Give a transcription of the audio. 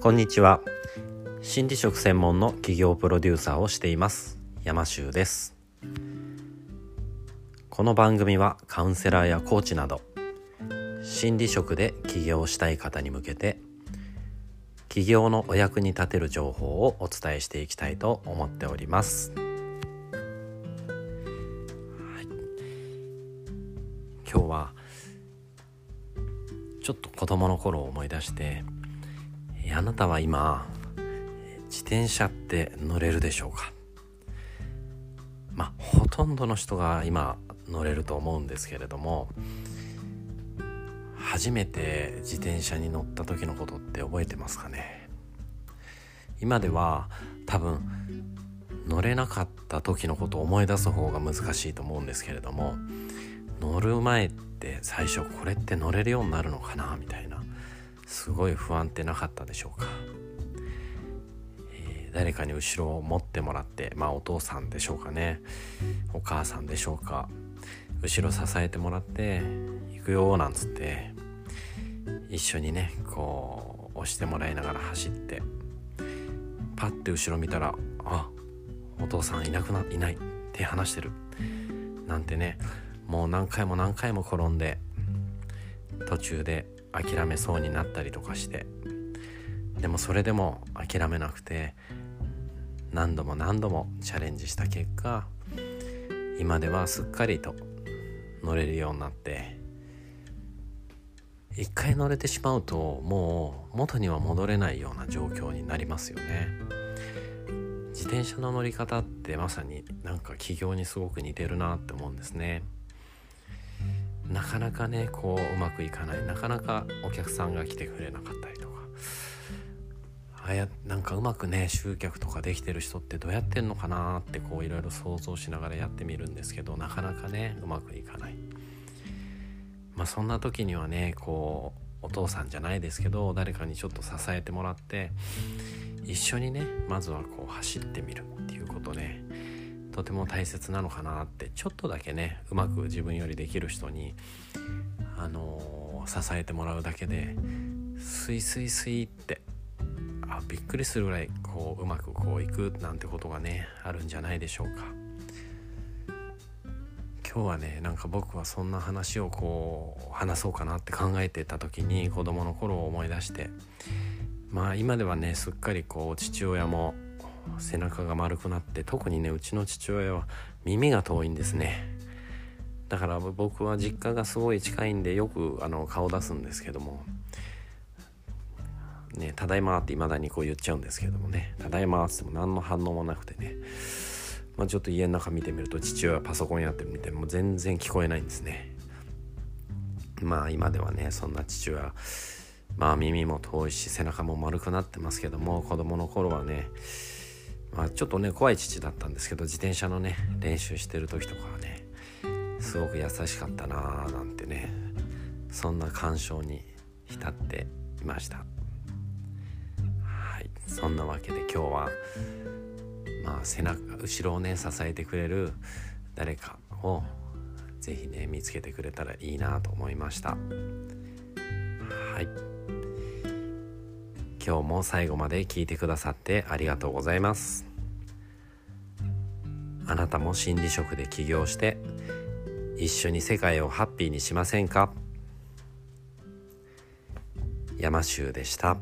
こんにちは。心理職専門の企業プロデューサーをしています。山修です。この番組はカウンセラーやコーチなど心理職で起業したい方に向けて起業のお役に立てる情報をお伝えしていきたいと思っております、はい、今日はちょっと子供の頃を思い出してあなたは今自転車って乗れるでしょうか？まあほとんどの人が今乗れると思うんですけれども初めて自転車に乗った時のことって覚えてますかね？今では多分乗れなかった時のことを思い出す方が難しいと思うんですけれども乗る前って最初これって乗れるようになるのかな？みたいな。すごい不安ってなかったでしょうか、えー、誰かに後ろを持ってもらってまあお父さんでしょうかね。お母さんでしょうか。後ろ支えてもらって行くよなんつって一緒にねこう押してもらいながら走ってパッて後ろ見たらあお父さんいなくないないって話してる。なんてねもう何回も何回も転んで途中で諦めそうになったりとかして。でもそれでも諦めなくて何度も何度もチャレンジした結果今ではすっかりと乗れるようになって一回乗れてしまうともう元には戻れないような状況になりますよね。自転車の乗り方ってまさになんか起業にすごく似てるなって思うんですね。なかなかねこううまくいかない。なかなかお客さんが来てくれなかったりとか。あやなんかうまくね集客とかできてる人ってどうやってんのかなってこういろいろ想像しながらやってみるんですけどなかなかねうまくいかない。まあそんな時にはねこうお父さんじゃないですけど誰かにちょっと支えてもらって一緒にねまずはこう走ってみるっていうことね。とても大切なのかなってちょっとだけねうまく自分よりできる人にあのー、支えてもらうだけでスイスイスイってあびっくりするぐらいこううまくこういくなんてことがねあるんじゃないでしょうか。今日はねなんか僕はそんな話をこう話そうかなって考えてた時に子供の頃を思い出してまあ今ではねすっかりこう父親も背中が丸くなって特にねうちの父親は耳が遠いんですね。だから僕は実家がすごい近いんでよくあの顔出すんですけども。ね、ただいまって未だにこう言っちゃうんですけどもね、ただいまっても何の反応もなくてね、まあ、ちょっと家の中見てみると父親はパソコンやってるみたいも全然聞こえないんですね。まあ今ではね、そんな父親、まあ耳も遠いし背中も丸くなってますけども、子供の頃はね、まあ、ちょっとね怖い父だったんですけど自転車のね練習してる時とかはねすごく優しかったなーなんてねそんな感傷に浸っていました。はい。そんなわけで今日はまあ背中後ろをね支えてくれる誰かを是非ね見つけてくれたらいいなと思いました。はい。今日も最後まで聞いてくださってありがとうございますあなたも心理職で起業して一緒に世界をハッピーにしませんか？山州でした。